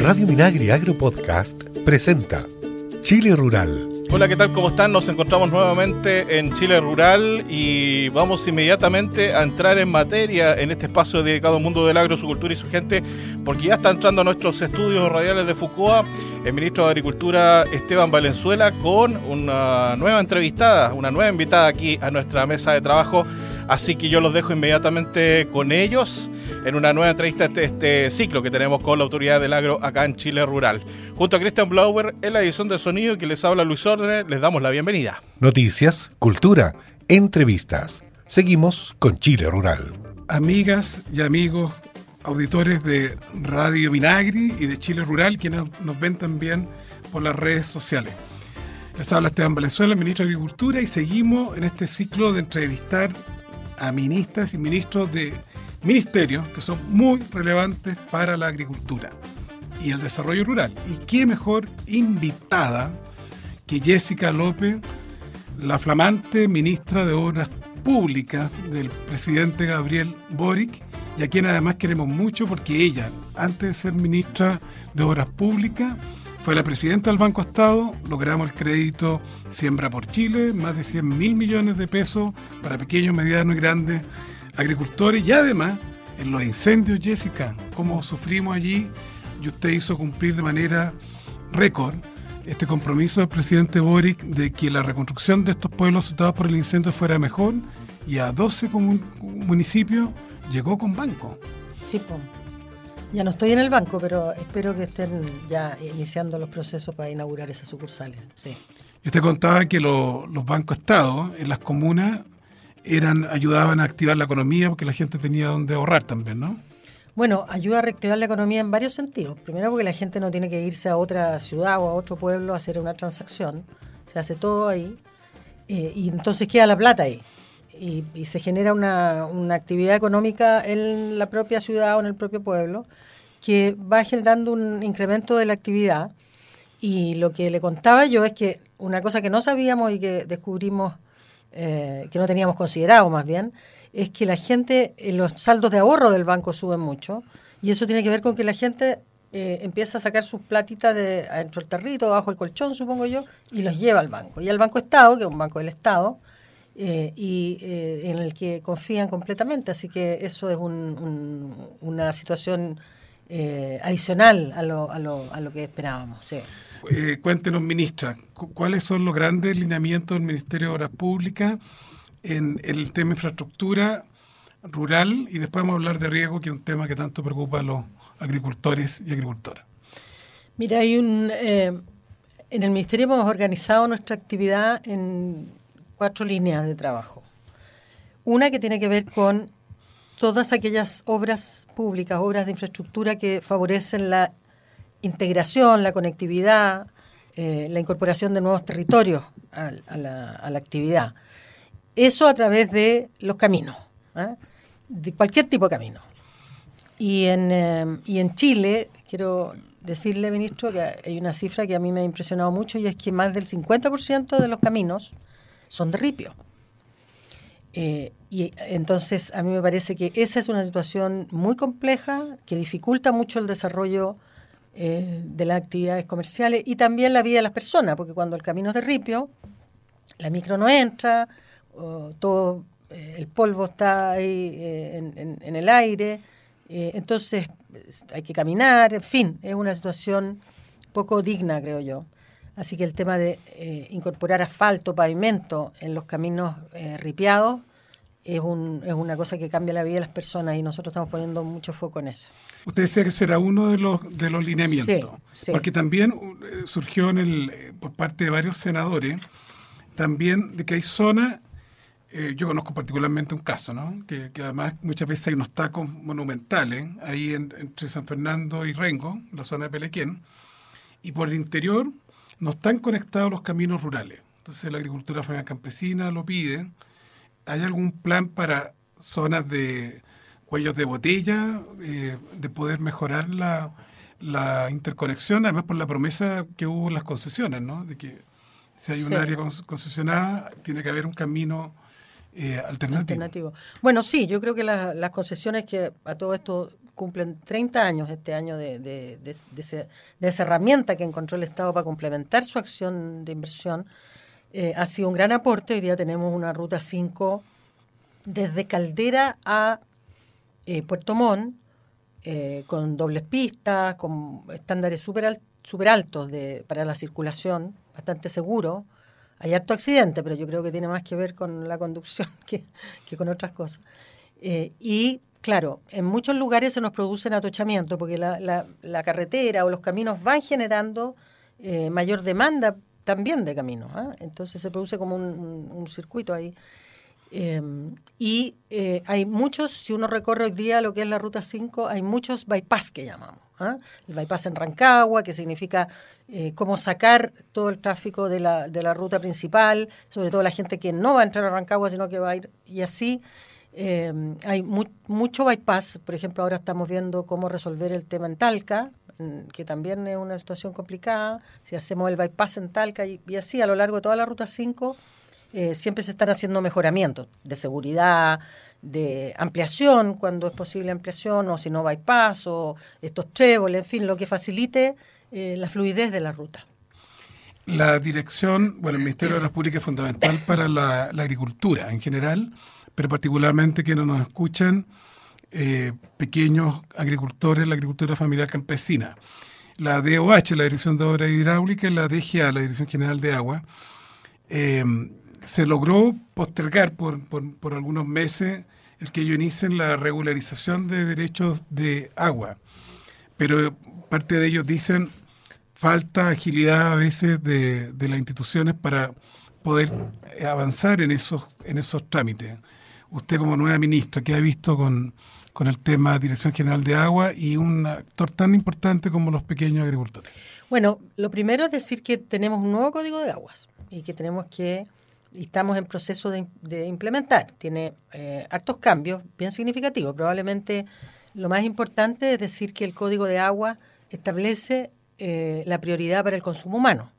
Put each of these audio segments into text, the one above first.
Radio Minagri Agro Podcast presenta Chile Rural. Hola, ¿qué tal? ¿Cómo están? Nos encontramos nuevamente en Chile Rural y vamos inmediatamente a entrar en materia en este espacio dedicado al mundo del agro, su cultura y su gente, porque ya está entrando a nuestros estudios radiales de Foucault el ministro de Agricultura Esteban Valenzuela con una nueva entrevistada, una nueva invitada aquí a nuestra mesa de trabajo. Así que yo los dejo inmediatamente con ellos en una nueva entrevista de este, ciclo que tenemos con la Autoridad del Agro acá en Chile Rural. Junto a Christian Blauer en la edición de sonido que les habla Luis Órdenes, les damos la bienvenida. Noticias, cultura, entrevistas. Seguimos con Chile Rural. Amigas y amigos auditores de Radio Vinagri y de Chile Rural, quienes nos ven también por las redes sociales. Les habla Esteban Valenzuela, ministro de Agricultura, y seguimos en este ciclo de entrevistar a ministras y ministros de ministerios que son muy relevantes para la agricultura y el desarrollo rural. Y qué mejor invitada que Jessica López, la flamante ministra de Obras Públicas del presidente Gabriel Boric, y a quien además queremos mucho porque ella, antes de ser ministra de Obras Públicas, fue la presidenta del Banco Estado, logramos el crédito Siembra por Chile, más de 100 mil millones de pesos para pequeños, medianos y grandes agricultores y además en los incendios, Jessica, como sufrimos allí y usted hizo cumplir de manera récord este compromiso del presidente Boric de que la reconstrucción de estos pueblos afectados por el incendio fuera mejor y a 12 municipios llegó con banco. Sí, pues. Ya no estoy en el banco, pero espero que estén ya iniciando los procesos para inaugurar esas sucursales. Sí. Usted contaba que los bancos Estado en las comunas eran ayudaban a activar la economía porque la gente tenía donde ahorrar también, ¿no? Bueno, ayuda a reactivar la economía en varios sentidos. Primero porque la gente no tiene que irse a otra ciudad o a otro pueblo a hacer una transacción. Se hace todo ahí. Eh, y entonces queda la plata ahí y, se genera una, una, actividad económica en la propia ciudad o en el propio pueblo que va generando un incremento de la actividad. Y lo que le contaba yo es que una cosa que no sabíamos y que descubrimos, eh, que no teníamos considerado más bien, es que la gente, eh, los saldos de ahorro del banco suben mucho y eso tiene que ver con que la gente eh, empieza a sacar sus platitas de dentro del tarrito, bajo el colchón, supongo yo, y los lleva al banco. Y al Banco Estado, que es un banco del Estado, eh, y eh, en el que confían completamente. Así que eso es una situación adicional a lo, a, lo, a lo que esperábamos. Cuéntenos, ministra, ¿cuáles son los grandes lineamientos del Ministerio de Obras Públicas en, el tema infraestructura rural? Y después vamos a hablar de riego, que es un tema que tanto preocupa a los agricultores y agricultoras. Mira, hay un... en el Ministerio hemos organizado nuestra actividad en cuatro líneas de trabajo. Una que tiene que ver con todas aquellas obras públicas, obras de infraestructura que favorecen la integración, la conectividad, eh, la incorporación de nuevos territorios a, la, actividad. Eso a través de los caminos, ¿ah? de cualquier tipo de camino. Y en, eh, y en Chile, quiero decirle, ministro, que hay una cifra que a mí me ha impresionado mucho y es que más del 50% de los caminos son de ripio. Eh, y entonces a mí me parece que esa es una situación muy compleja que dificulta mucho el desarrollo eh, de las actividades comerciales y también la vida de las personas, porque cuando el camino es de ripio, la micro no entra, todo eh, el polvo está ahí en, en, el aire, entonces hay que caminar, en fin, es una situación poco digna, creo yo. Así que el tema de eh, incorporar asfalto, pavimento en los caminos eh, ripiados es, un, es una cosa que cambia la vida de las personas y nosotros estamos poniendo mucho foco en eso. Usted decía que será uno de los, de los lineamientos, porque también eh, surgió en el, por parte de varios senadores también de que hay zonas, yo conozco particularmente un caso, ¿no? que, además muchas veces hay unos tacos monumentales ahí entre San Fernando y Rengo, la zona de Pelequén, y por el interior no están conectados los caminos rurales. Entonces la agricultura campesina lo pide. ¿Hay algún plan para zonas de cuellos de botella, eh, de poder mejorar la, interconexión, además por la promesa que hubo en las concesiones, ¿no? De que si hay un área concesionada, tiene que haber un camino eh, alternativo. Bueno, sí, yo creo que las concesiones que a todo esto cumplen 30 años este año de, de, de, de, esa herramienta que encontró el Estado para complementar su acción de inversión, eh, ha sido un gran aporte. Hoy día tenemos una ruta 5 desde Caldera a eh, Puerto Montt, eh, con dobles pistas, con estándares súper super altos para la circulación, bastante seguro. Hay harto accidente, pero yo creo que tiene más que ver con la conducción que, con otras cosas. Y claro, en muchos lugares se nos producen atochamientos porque la, carretera o los caminos van generando mayor demanda también de caminos. ¿ah? Entonces se produce como un, circuito ahí. Eh, y eh, hay muchos, si uno recorre hoy día lo que es la Ruta 5, hay muchos bypass que llamamos. ¿ah? El bypass en Rancagua, que significa eh, cómo sacar todo el tráfico de la, de la ruta principal, sobre todo la gente que no va a entrar a Rancagua, sino que va a ir. Y así eh, hay mu mucho bypass. Por ejemplo, ahora estamos viendo cómo resolver el tema en Talca, que también es una situación complicada. Si hacemos el bypass en Talca y, así a lo largo de toda la Ruta 5 eh, siempre se están haciendo mejoramientos de seguridad, de ampliación, cuando es posible ampliación, o si no bypass, o estos tréboles, en fin, lo que facilite eh, la fluidez de la ruta. La dirección, bueno, el Ministerio de las Públicas es fundamental para la, la, agricultura en general, pero particularmente que no nos escuchan eh, pequeños agricultores, la agricultura familiar campesina. La DOH, la Dirección de Obra Hidráulica, y la DGA, la Dirección General de Agua, eh, se logró postergar por, por, por, algunos meses el que ellos inicien la regularización de derechos de agua. Pero parte de ellos dicen falta agilidad a veces de, de las instituciones para poder avanzar en esos, en esos trámites. Usted como nueva ministra, ¿qué ha visto con, con el tema Dirección General de Agua y un actor tan importante como los pequeños agricultores? Bueno, lo primero es decir que tenemos un nuevo código de aguas y que tenemos que y estamos en proceso de, de implementar. Tiene eh, hartos cambios bien significativos. Probablemente lo más importante es decir que el Código de Agua establece eh, la prioridad para el consumo humano.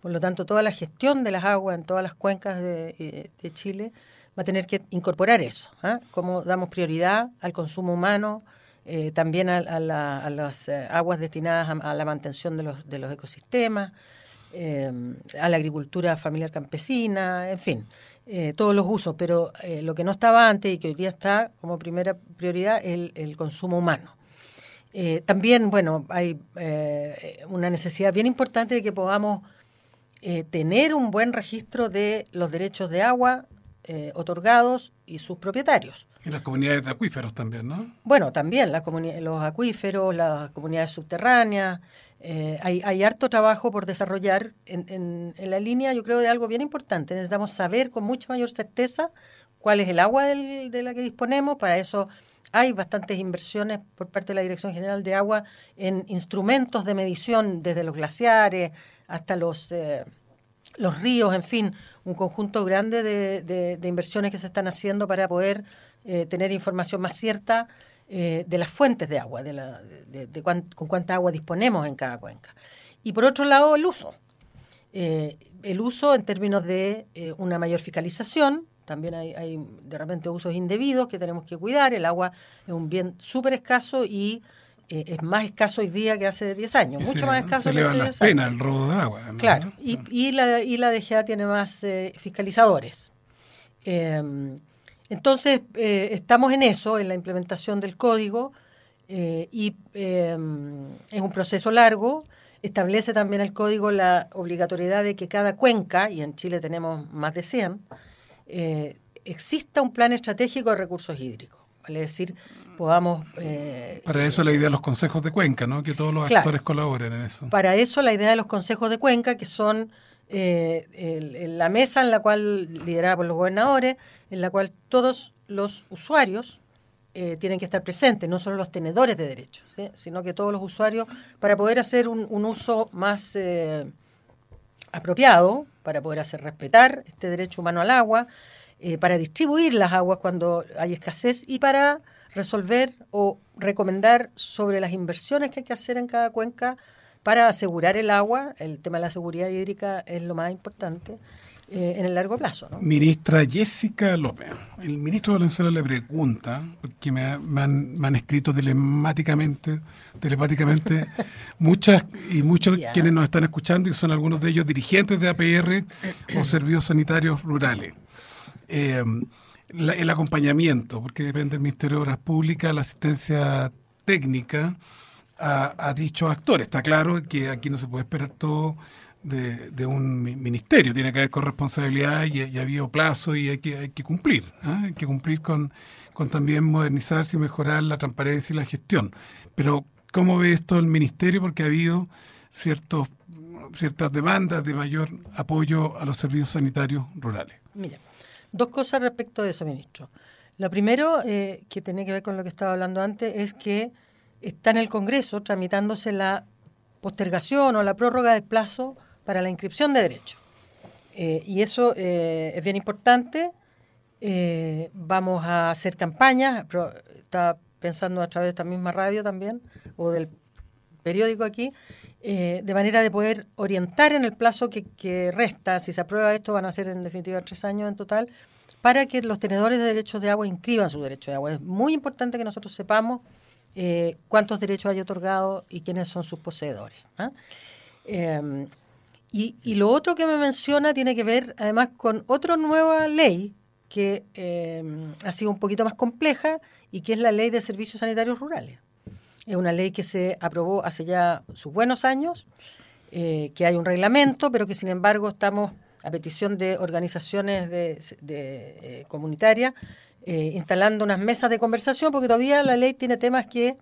Por lo tanto, toda la gestión de las aguas en todas las cuencas de, eh, de Chile va a tener que incorporar eso. ¿eh? Cómo damos prioridad al consumo humano, eh, también a, a, la, a, las aguas destinadas a, a, la mantención de los, ecosistemas, eh, a la agricultura familiar campesina, en fin, eh, todos los usos, pero eh, lo que no estaba antes y que hoy día está como primera prioridad es el, consumo humano. Eh, también, bueno, hay eh, una necesidad bien importante de que podamos tener un buen registro de los derechos de agua otorgados y sus propietarios. Y las comunidades de acuíferos también, ¿no? Bueno, también las los acuíferos, las comunidades subterráneas, eh, hay, hay, harto trabajo por desarrollar en, en, en, la línea, yo creo, de algo bien importante. Necesitamos saber con mucha mayor certeza cuál es el agua del, de la que disponemos. Para eso hay bastantes inversiones por parte de la Dirección General de Agua en instrumentos de medición, desde los glaciares hasta los, eh, los ríos, en fin, un conjunto grande de, de, inversiones que se están haciendo para poder eh, tener información más cierta eh, de las fuentes de agua, de, la, de, con cuánta agua disponemos en cada cuenca. Y por otro lado, el uso. Eh, el uso en términos de una mayor fiscalización, también hay, hay, de repente usos indebidos que tenemos que cuidar, el agua es un bien súper escaso y eh, es más escaso hoy día que hace 10 años, mucho más escaso que hace 10 años. pena el robo de agua. ¿no? Claro, y, y, la, y la DGA tiene más eh, fiscalizadores. Eh, entonces, eh, estamos en eso, en la implementación del código, eh, y eh, es un proceso largo. Establece también el código la obligatoriedad de que cada cuenca, y en Chile tenemos más de 100, eh, exista un plan estratégico de recursos hídricos. Vale decir, podamos... Eh, para eso la idea de los consejos de cuenca, ¿no? Que todos los claro, actores colaboren en eso. Para eso la idea de los consejos de cuenca, que son eh, el, la mesa en la cual, liderada por los gobernadores, en la cual todos los usuarios eh, tienen que estar presentes, no solo los tenedores de derechos, ¿sí? sino que todos los usuarios, para poder hacer un, un uso más eh, apropiado, para poder hacer respetar este derecho humano al agua, eh, para distribuir las aguas cuando hay escasez y para resolver o recomendar sobre las inversiones que hay que hacer en cada cuenca para asegurar el agua, el tema de la seguridad hídrica es lo más importante, eh, en el largo plazo. ¿no? Ministra Jessica López. El ministro Valenzuela le pregunta, porque me, me han, me han escrito telemáticamente, telepáticamente, muchas y muchos Ya. quienes nos están escuchando y son algunos de ellos dirigentes de APR o servicios sanitarios rurales. Eh, la- el acompañamiento, porque depende del Ministerio de Obras Públicas, la asistencia técnica a, dichos actores. Está claro que aquí no se puede esperar todo de, un mi- ministerio, tiene que haber corresponsabilidad y, y ha habido plazo y hay que, hay que cumplir. ¿ah? Hay que cumplir con, con también modernizarse y mejorar la transparencia y la gestión. Pero, ¿cómo ve esto el ministerio? Porque ha habido ciertos, ciertas demandas de mayor apoyo a los servicios sanitarios rurales. Mira, dos cosas respecto de eso, ministro. Lo primero, eh, que tiene que ver con lo que estaba hablando antes, es que está en el Congreso tramitándose la postergación o la prórroga del plazo para la inscripción de derechos. Eh, y eso eh, es bien importante. Vamos a hacer campañas. Estaba pensando a través de esta misma radio también, o del periódico aquí, eh, de manera de poder orientar en el plazo que, resta, si se aprueba esto, van a ser en definitiva tres años en total, para que los tenedores de derechos de agua inscriban su derecho de agua. Es muy importante que nosotros sepamos eh, cuántos derechos hay otorgados y quiénes son sus poseedores. ¿ah? Eh, y, y lo otro que me menciona tiene que ver además con otra nueva ley que eh, ha sido un poquito más compleja y que es la ley de servicios sanitarios rurales. Es una ley que se aprobó hace ya sus buenos años, eh, que hay un reglamento, pero que sin embargo estamos a petición de organizaciones eh, comunitarias eh, instalando unas mesas de conversación, porque todavía la ley tiene temas que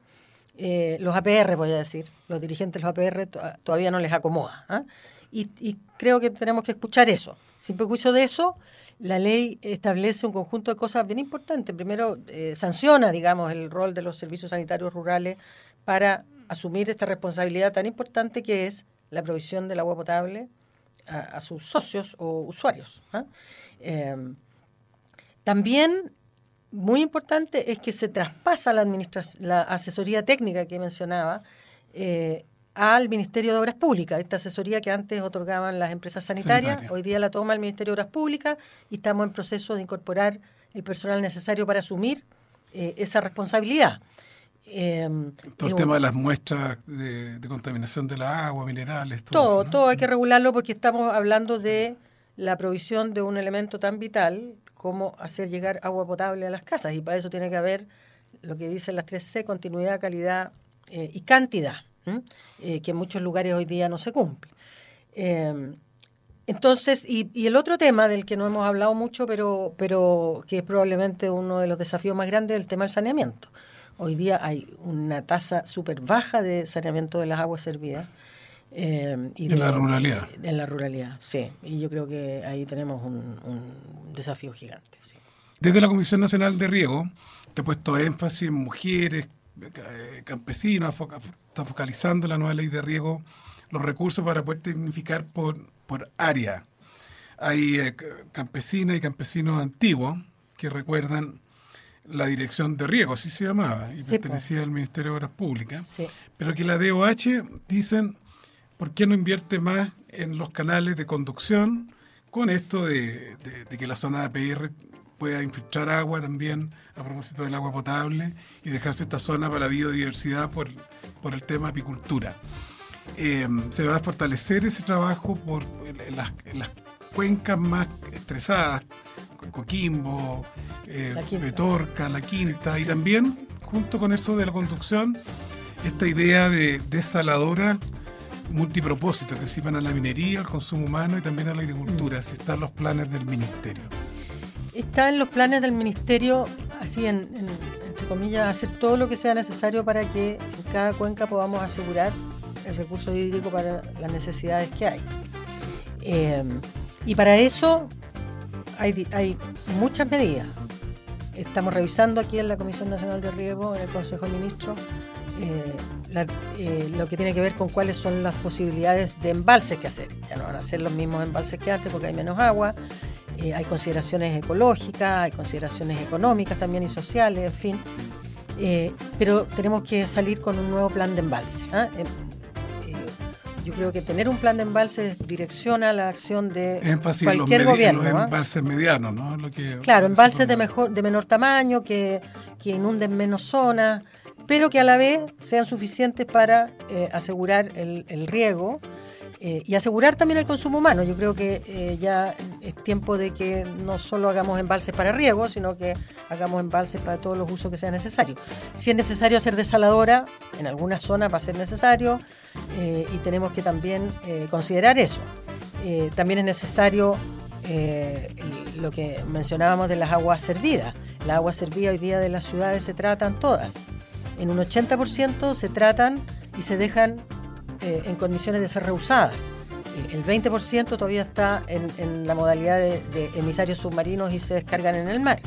los APR, voy a decir, los dirigentes de los APR to- todavía no les acomoda. Y, creo que tenemos que escuchar eso. Sin perjuicio de eso, la ley establece un conjunto de cosas bien importantes. Primero, eh, sanciona, digamos, el rol de los servicios sanitarios rurales para asumir esta responsabilidad tan importante que es la provisión del agua potable a, sus socios o usuarios. ¿ah? Eh, también, muy importante, es que se traspasa la, la asesoría técnica que mencionaba eh, al Ministerio de Obras Públicas. Esta asesoría que antes otorgaban las empresas sanitarias, hoy día la toma el Ministerio de Obras Públicas y estamos en proceso de incorporar el personal necesario para asumir eh, esa responsabilidad. Eh, Todo el tema de las muestras de, de contaminación de la agua, minerales, todo, todo, eso, ¿no? todo hay que regularlo porque estamos hablando de la provisión de un elemento tan vital como hacer llegar agua potable a las casas y para eso tiene que haber lo que dicen las 3C, continuidad, calidad eh, y cantidad. Eh, que en muchos lugares hoy día no se cumple. Eh, entonces, y, y el otro tema del que no hemos hablado mucho, pero, pero que es probablemente uno de los desafíos más grandes, es el tema del saneamiento. Hoy día hay una tasa súper baja de saneamiento de las aguas servidas. eh, y En de- la ruralidad. En la ruralidad, sí. Y yo creo que ahí tenemos un, un desafío gigante. Sí. Desde la Comisión Nacional de Riego, que ha puesto énfasis en mujeres, eh, campesinos, foca- está focalizando la nueva ley de riego los recursos para poder tecnificar por, por área. Hay eh, campesinas y campesinos antiguos que recuerdan la dirección de riego, así se llamaba, y Sí, pertenecía al Ministerio de Obras Públicas, Sí. pero que la DOH dicen, ¿por qué no invierte más en los canales de conducción con esto de, de- de que la zona de APR pueda infiltrar agua también a propósito del agua potable y dejarse esta zona para la biodiversidad por, por el tema apicultura? Eh, se va a fortalecer ese trabajo por en, las, en las cuencas más estresadas, Co- Coquimbo, eh, La Quinta. Petorca, La Quinta, y también, junto con eso de la conducción, esta idea de desaladora multipropósito que sirvan a la minería, al consumo humano y también a la agricultura, si están los planes del ministerio. Está en los planes del Ministerio, así en, en- entre comillas, hacer todo lo que sea necesario para que en cada cuenca podamos asegurar el recurso hídrico para las necesidades que hay. Eh, y para eso hay, hay muchas medidas. Estamos revisando aquí en la Comisión Nacional de Riego, en el Consejo de Ministros, eh, eh, lo que tiene que ver con cuáles son las posibilidades de embalses que hacer. Ya no van a ser los mismos embalses que antes porque hay menos agua, eh, hay consideraciones ecológicas, hay consideraciones económicas también y sociales, en fin. Eh, pero tenemos que salir con un nuevo plan de embalse. ¿ah? Eh, eh, yo creo que tener un plan de embalses direcciona la acción de Énfasis cualquier en los, gobierno. en los ¿ah? embalses medianos, ¿no? Lo que, Claro, embalses de, mejor, de menor tamaño, que, que inunden menos zonas, pero que a la vez sean suficientes para eh, asegurar el, el riego eh, y asegurar también el consumo humano. Yo creo que eh, ya es tiempo de que no solo hagamos embalses para riego, sino que hagamos embalses para todos los usos que sean necesarios. Si es necesario hacer desaladora, en algunas zonas va a ser necesario eh, y tenemos que también considerar eso. También es necesario lo que mencionábamos de las aguas servidas. Las aguas servidas hoy día de las ciudades se tratan todas. En un 80% se tratan y se dejan eh, en condiciones de ser reusadas. Eh, el 20% todavía está en, en la modalidad de, de emisarios submarinos y se descargan en el mar.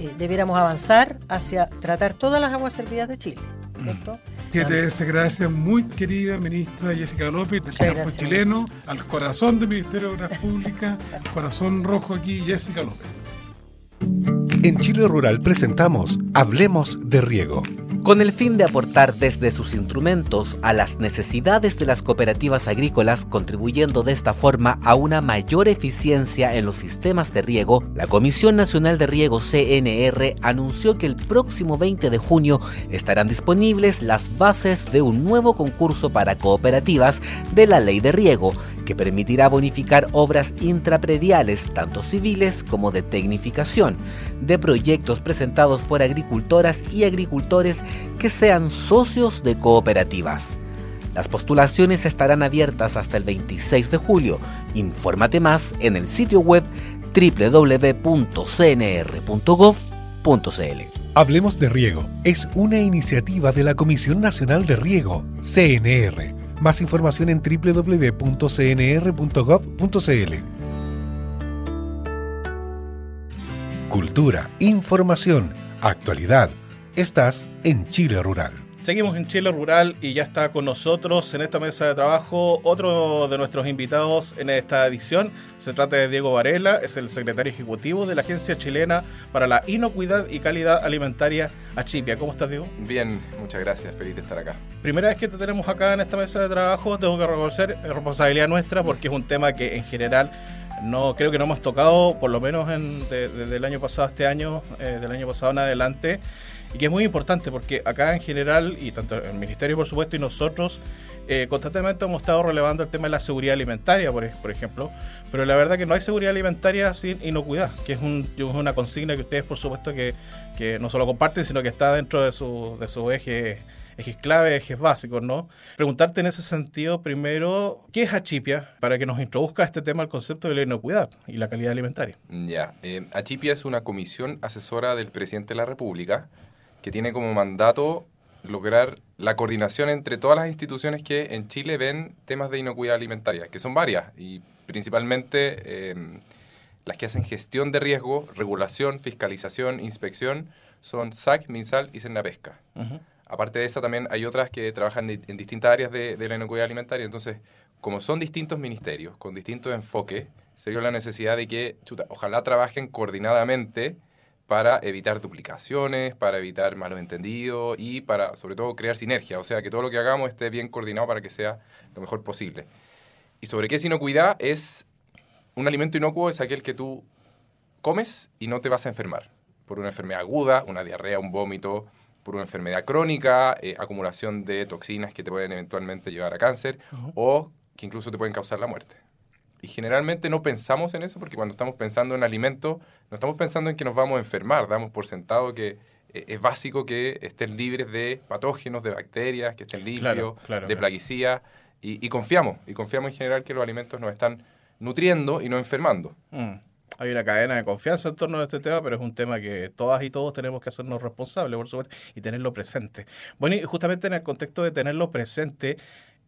Eh, debiéramos avanzar hacia tratar todas las aguas servidas de Chile, ¿cierto? Siete veces gracias, muy querida ministra Jessica López, del campo gracias. chileno, al corazón del Ministerio de Obras Públicas, corazón rojo aquí, Jessica López. En Chile Rural presentamos Hablemos de Riego. Con el fin de aportar desde sus instrumentos a las necesidades de las cooperativas agrícolas, contribuyendo de esta forma a una mayor eficiencia en los sistemas de riego, la Comisión Nacional de Riego CNR anunció que el próximo 20 de junio estarán disponibles las bases de un nuevo concurso para cooperativas de la Ley de Riego, que permitirá bonificar obras intraprediales, tanto civiles como de tecnificación, de proyectos presentados por agricultoras y agricultores que sean socios de cooperativas. Las postulaciones estarán abiertas hasta el 26 de julio. Infórmate más en el sitio web www.cnr.gov.cl. Hablemos de Riego es una iniciativa de la Comisión Nacional de Riego, CNR. Más información en www.cnr.gov.cl. Cultura, información, actualidad. Estás en Chile Rural. Seguimos en Chile Rural y ya está con nosotros en esta mesa de trabajo otro de nuestros invitados en esta edición. Se trata de Diego Varela, es el secretario ejecutivo de la Agencia Chilena para la Inocuidad y Calidad Alimentaria, Achipia. ¿Cómo estás, Diego? Bien, muchas gracias, feliz de estar acá. Primera vez que te tenemos acá en esta mesa de trabajo, tengo que reconocer, es responsabilidad nuestra porque es un tema que en general no creo que no hemos tocado, por lo menos en, de- desde el año pasado este año, eh, del año pasado en adelante, y que es muy importante porque acá en general, y tanto el Ministerio por supuesto y nosotros, eh, constantemente hemos estado relevando el tema de la seguridad alimentaria, por, ej- por ejemplo, pero la verdad que no hay seguridad alimentaria sin inocuidad, que es, un, es una consigna que ustedes por supuesto que, que no solo comparten, sino que está dentro de su, de su eje ejes clave, ejes básicos, ¿no? Preguntarte en ese sentido primero, ¿qué es Achipia? Para que nos introduzca este tema el concepto de la inocuidad y la calidad alimentaria. Ya, eh, Achipia es una comisión asesora del presidente de la República que tiene como mandato lograr la coordinación entre todas las instituciones que en Chile ven temas de inocuidad alimentaria, que son varias y principalmente eh, las que hacen gestión de riesgo, regulación, fiscalización, inspección, son SAC, MinSal y Pesca. Aparte de esa, también hay otras que trabajan en distintas áreas de, de la inocuidad alimentaria. Entonces, como son distintos ministerios, con distintos enfoques, se dio la necesidad de que, chuta, ojalá trabajen coordinadamente para evitar duplicaciones, para evitar malos entendidos y para, sobre todo, crear sinergia. O sea, que todo lo que hagamos esté bien coordinado para que sea lo mejor posible. ¿Y sobre qué es inocuidad? Es un alimento inocuo es aquel que tú comes y no te vas a enfermar por una enfermedad aguda, una diarrea, un vómito, por una enfermedad crónica, eh, acumulación de toxinas que te pueden eventualmente llevar a cáncer o que incluso te pueden causar la muerte. Y generalmente no pensamos en eso porque cuando estamos pensando en alimentos, no estamos pensando en que nos vamos a enfermar, damos por sentado que eh, es básico que estén libres de patógenos, de bacterias, que estén limpios, Claro, claro, de plaguicidas, y, y confiamos, y confiamos en general que los alimentos nos están nutriendo y no enfermando. Mm. Hay una cadena de confianza en torno a este tema, pero es un tema que todas y todos tenemos que hacernos responsables, por supuesto, y tenerlo presente. Bueno, y justamente en el contexto de tenerlo presente,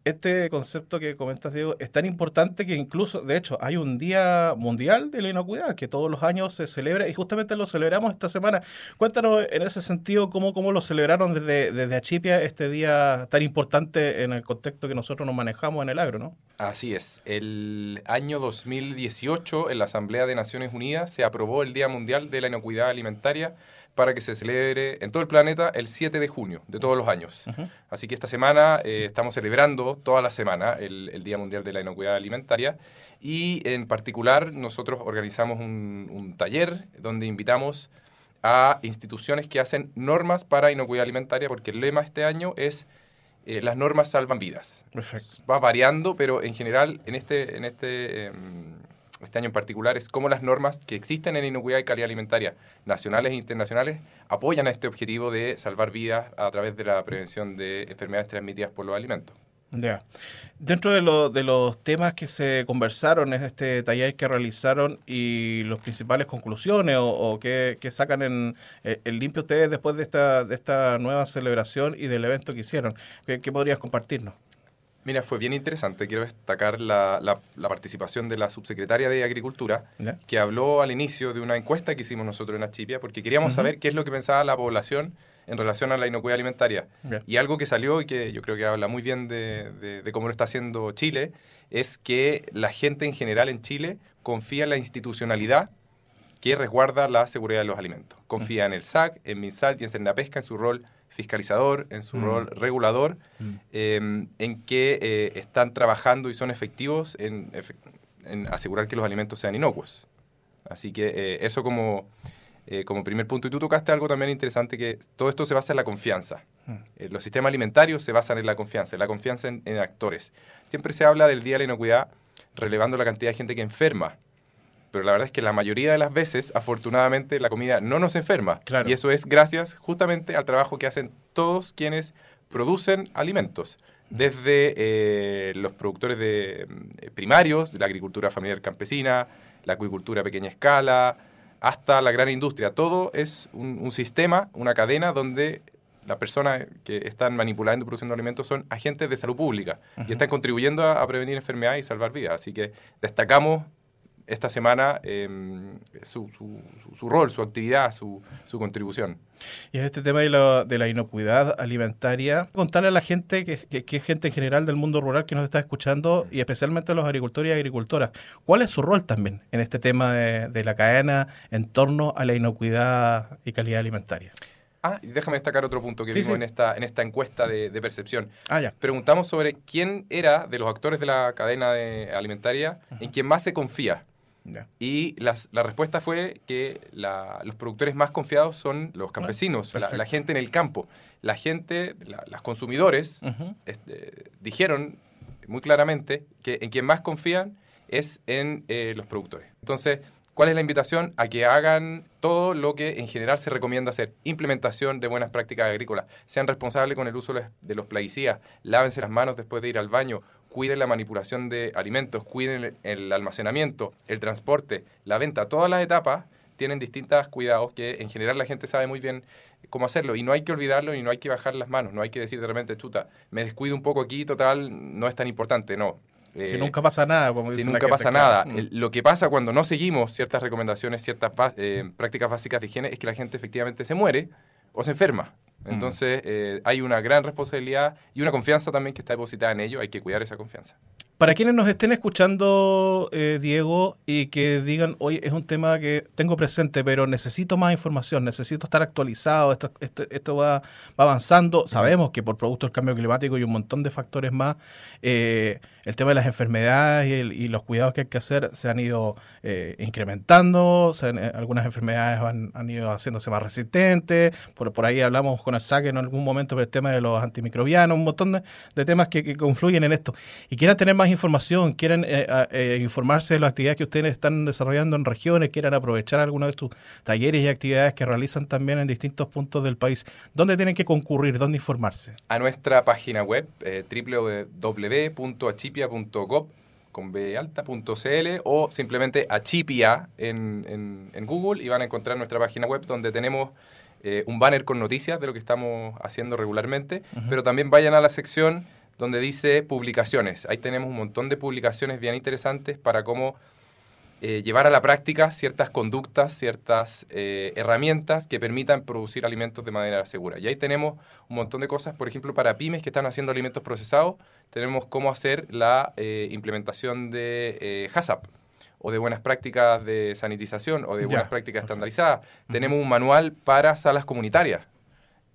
este concepto que comentas, Diego, es tan importante que incluso, de hecho, hay un Día Mundial de la Inocuidad que todos los años se celebra y justamente lo celebramos esta semana. Cuéntanos en ese sentido cómo, cómo lo celebraron desde, desde Achipia este día tan importante en el contexto que nosotros nos manejamos en el agro, ¿no? Así es. El año 2018, en la Asamblea de Naciones Unidas, se aprobó el Día Mundial de la Inocuidad Alimentaria para que se celebre en todo el planeta el 7 de junio de todos los años. Así que esta semana eh, estamos celebrando toda la semana el, el, Día Mundial de la Inocuidad Alimentaria y en particular nosotros organizamos un, un taller donde invitamos a instituciones que hacen normas para inocuidad alimentaria porque el lema este año es eh, las normas salvan vidas. Perfecto. Va variando, pero en general en este, en este em, este año en particular, es cómo las normas que existen en inocuidad y calidad alimentaria, nacionales e internacionales, apoyan a este objetivo de salvar vidas a través de la prevención de enfermedades transmitidas por los alimentos. Ya. Dentro de, de los temas que se conversaron en este taller que realizaron y las principales conclusiones o, que, sacan en, el eh, limpio ustedes después de esta, de esta nueva celebración y del evento que hicieron, ¿qué, qué podrías compartirnos? Mira, fue bien interesante. Quiero destacar la, la, participación de la subsecretaria de Agricultura, que habló al inicio de una encuesta que hicimos nosotros en Achipia, porque queríamos saber qué es lo que pensaba la población en relación a la inocuidad alimentaria. Y algo que salió y que yo creo que habla muy bien de, de, cómo lo está haciendo Chile, es que la gente en general en Chile confía en la institucionalidad que resguarda la seguridad de los alimentos. Confía en el SAC, en MinSal y en Pesca en su rol fiscalizador, en su mm. rol regulador, mm. em, en que eh, están trabajando y son efectivos en, asegurar que los alimentos sean inocuos. Así que eh, eso como, eh, como primer punto. Y tú tocaste algo también interesante, que todo esto se basa en la confianza. Mm. los sistemas alimentarios se basan en la confianza, en la confianza en, en actores. Siempre se habla del Día de la Inocuidad relevando la cantidad de gente que enferma pero la verdad es que la mayoría de las veces, afortunadamente, la comida no nos enferma. Y eso es gracias justamente al trabajo que hacen todos quienes producen alimentos. Desde eh, los productores de, eh, primarios, la agricultura familiar campesina, la acuicultura a pequeña escala, hasta la gran industria. Todo es un, sistema, una cadena donde las personas que están manipulando y produciendo alimentos son agentes de salud pública y están contribuyendo a, a, prevenir enfermedades y salvar vidas. Así que destacamos esta semana em, su, su, rol, su actividad, su, su, contribución. Y en este tema de la, de la inocuidad alimentaria, contarle a la gente, que, que, es gente en general del mundo rural que nos está escuchando, y especialmente a los agricultores y agricultoras, ¿cuál es su rol también en este tema de, la cadena en torno a la inocuidad y calidad alimentaria? Ah, y déjame destacar otro punto que vimos En, esta, en esta encuesta de, percepción. Ah, ya. Preguntamos sobre quién era de los actores de la cadena alimentaria en quien más se confía. Y las, la respuesta fue que los productores más confiados son los campesinos, la, gente en el campo. La gente, las consumidores, este, dijeron muy claramente que en quien más confían es en eh, los productores. Entonces, ¿cuál es la invitación? A que hagan todo lo que en general se recomienda hacer. Implementación de buenas prácticas agrícolas. Sean responsables con el uso de los plaguicidas. Lávense las manos después de ir al baño cuiden la manipulación de alimentos, cuiden el, almacenamiento, el transporte, la venta, todas las etapas tienen distintos cuidados que en general la gente sabe muy bien cómo hacerlo y no hay que olvidarlo y no hay que bajar las manos, no hay que decir de repente, chuta, me descuido un poco aquí, total, no es tan importante, no. si nunca pasa nada, como Si nunca pasa nada. Mm. Lo que pasa cuando no seguimos ciertas recomendaciones, ciertas eh, prácticas básicas de higiene, es que la gente efectivamente se muere o se enferma. Mm. Entonces, eh, hay una gran responsabilidad y una confianza también que está depositada en ello. Hay que cuidar esa confianza. Para quienes nos estén escuchando, eh, Diego, y que digan, hoy es un tema que tengo presente, pero necesito más información, necesito estar actualizado, esto, esto, va, avanzando. Sabemos que por producto del cambio climático y un montón de factores más, eh, el tema de las enfermedades y, los cuidados que hay que hacer se han ido eh, incrementando, algunas enfermedades han, ido haciéndose más resistentes, por, por ahí hablamos con el SAC en algún momento del tema de los antimicrobianos, un montón de, temas que, que confluyen en esto. Y quieran tener más información, quieren eh, eh, informarse de las actividades que ustedes están desarrollando en regiones, quieran aprovechar algunos de sus talleres y actividades que realizan también en distintos puntos del país, ¿dónde tienen que concurrir? ¿Dónde informarse? A nuestra página web, eh, www.achipia.gov con B alta.cl o simplemente achipia en, en, Google y van a encontrar nuestra página web donde tenemos un banner con noticias de lo que estamos haciendo regularmente, pero también vayan a la sección donde dice publicaciones. Ahí tenemos un montón de publicaciones bien interesantes para cómo eh, llevar a la práctica ciertas conductas, ciertas eh, herramientas que permitan producir alimentos de manera segura. Y ahí tenemos un montón de cosas, por ejemplo, para pymes que están haciendo alimentos procesados, tenemos cómo hacer la eh, implementación de HACCP o de buenas prácticas de sanitización o de buenas prácticas estandarizadas. Tenemos un manual para salas comunitarias.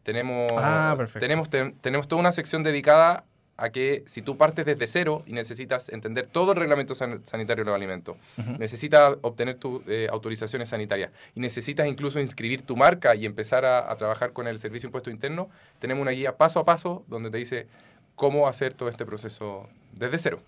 Tenemos, ah, tenemos, tenemos toda una sección dedicada a que si tú partes desde cero y necesitas entender todo el reglamento sanitario de los alimentos, necesitas obtener tus eh, autorizaciones sanitarias y necesitas incluso inscribir tu marca y empezar a, trabajar con el Servicio Impuesto Interno, tenemos una guía paso a paso donde te dice cómo hacer todo este proceso desde cero.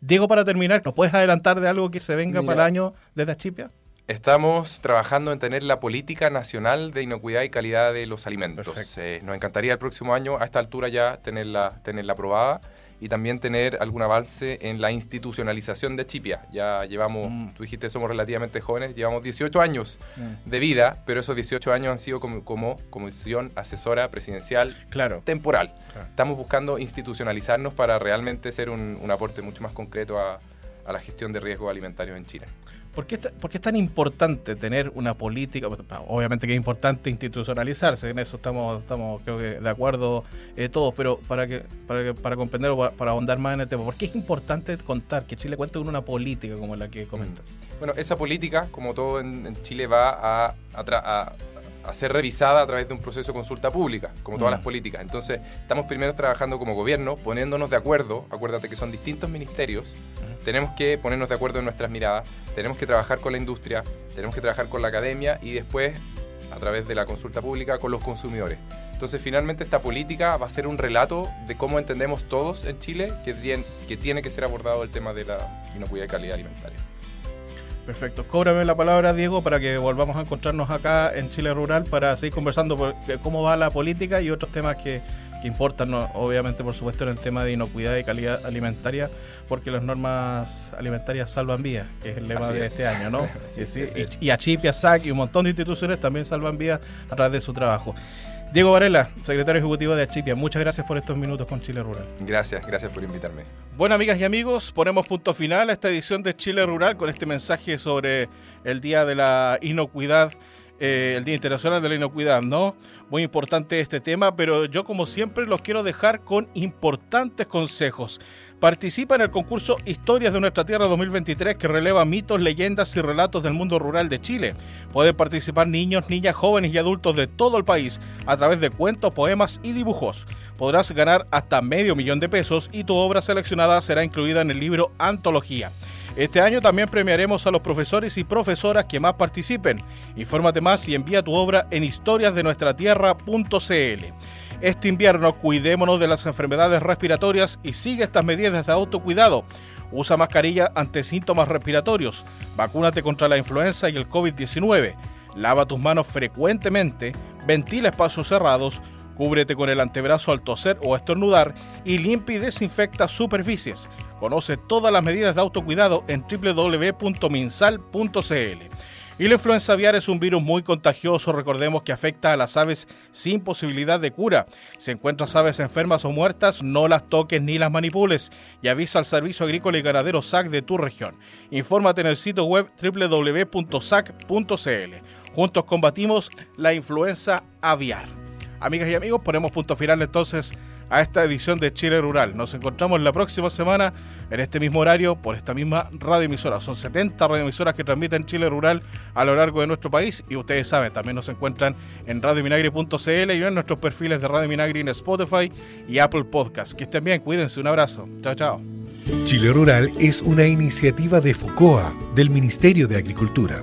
Diego, para terminar, ¿nos puedes adelantar de algo que se venga para el año desde Achipia? Estamos trabajando en tener la política nacional de inocuidad y calidad de los alimentos. Eh, nos encantaría el próximo año, a esta altura ya, tenerla, tenerla aprobada y también tener algún avance en la institucionalización de Chipia. Ya llevamos, mm. tú dijiste, somos relativamente jóvenes, llevamos 18 años mm. de vida, pero esos 18 años han sido como, como comisión asesora presidencial claro. temporal. Estamos buscando institucionalizarnos para realmente ser un, un aporte mucho más concreto a, a la gestión de riesgos alimentarios en Chile. ¿Por qué, es tan importante tener una política? Obviamente que es importante institucionalizarse, en eso estamos, estamos creo que de acuerdo eh, todos, pero para que para, para comprender o para, ahondar más en el tema, ¿por qué es importante contar que Chile cuenta con una política como la que comentas? Bueno, esa política, como todo en, Chile, va a, a, a ser revisada a través de un proceso de consulta pública, como todas las mm. políticas. Entonces, estamos primero trabajando como gobierno, poniéndonos de acuerdo, acuérdate que son distintos ministerios, tenemos que ponernos de acuerdo en nuestras miradas, tenemos que trabajar con la industria, tenemos que trabajar con la academia y después, a través de la consulta pública, con los consumidores. Entonces, finalmente, esta política va a ser un relato de cómo entendemos todos en Chile que, que tiene que ser abordado el tema de la inocuidad y calidad alimentaria. Perfecto. Cóbrame la palabra, Diego, para que volvamos a encontrarnos acá en Chile Rural para seguir conversando por cómo va la política y otros temas que, que importan, obviamente, por supuesto, en el tema de inocuidad y calidad alimentaria, porque las normas alimentarias salvan vidas, que es el lema de este año, ¿no? y, y, a Chip y a SAC y un montón de instituciones también salvan vidas a través de su trabajo. Diego Varela, secretario ejecutivo de Achipia, muchas gracias por estos minutos con Chile Rural. Gracias, gracias por invitarme. Bueno, amigas y amigos, ponemos punto final a esta edición de Chile Rural con este mensaje sobre el Día de la Inocuidad, eh, el Día Internacional de la Inocuidad, ¿no? Muy importante este tema, pero yo como siempre los quiero dejar con importantes consejos. Participa en el concurso Historias de nuestra Tierra 2023 que releva mitos, leyendas y relatos del mundo rural de Chile. Pueden participar niños, niñas, jóvenes y adultos de todo el país a través de cuentos, poemas y dibujos. Podrás ganar hasta medio millón de pesos y tu obra seleccionada será incluida en el libro Antología. Este año también premiaremos a los profesores y profesoras que más participen. Infórmate más y envía tu obra en historiasdenuestratierra.cl. Este invierno cuidémonos de las enfermedades respiratorias y sigue estas medidas de autocuidado. Usa mascarilla ante síntomas respiratorios. Vacúnate contra la influenza y el COVID-19. Lava tus manos frecuentemente. Ventila espacios cerrados. Cúbrete con el antebrazo al toser o estornudar y limpia y desinfecta superficies. Conoce todas las medidas de autocuidado en www.minsal.cl. Y la influenza aviar es un virus muy contagioso, recordemos que afecta a las aves sin posibilidad de cura. Si encuentras aves enfermas o muertas, no las toques ni las manipules y avisa al Servicio Agrícola y Ganadero SAC de tu región. Infórmate en el sitio web www.sac.cl. Juntos combatimos la influenza aviar. Amigas y amigos, ponemos punto final entonces a esta edición de Chile Rural. Nos encontramos la próxima semana en este mismo horario por esta misma radioemisora. Son 70 radioemisoras que transmiten Chile Rural a lo largo de nuestro país y ustedes saben, también nos encuentran en radiominagri.cl y en nuestros perfiles de Radio Minagri en Spotify y Apple Podcast. Que estén bien, cuídense, un abrazo. Chao, chao. Chile Rural es una iniciativa de FOCOA, del Ministerio de Agricultura.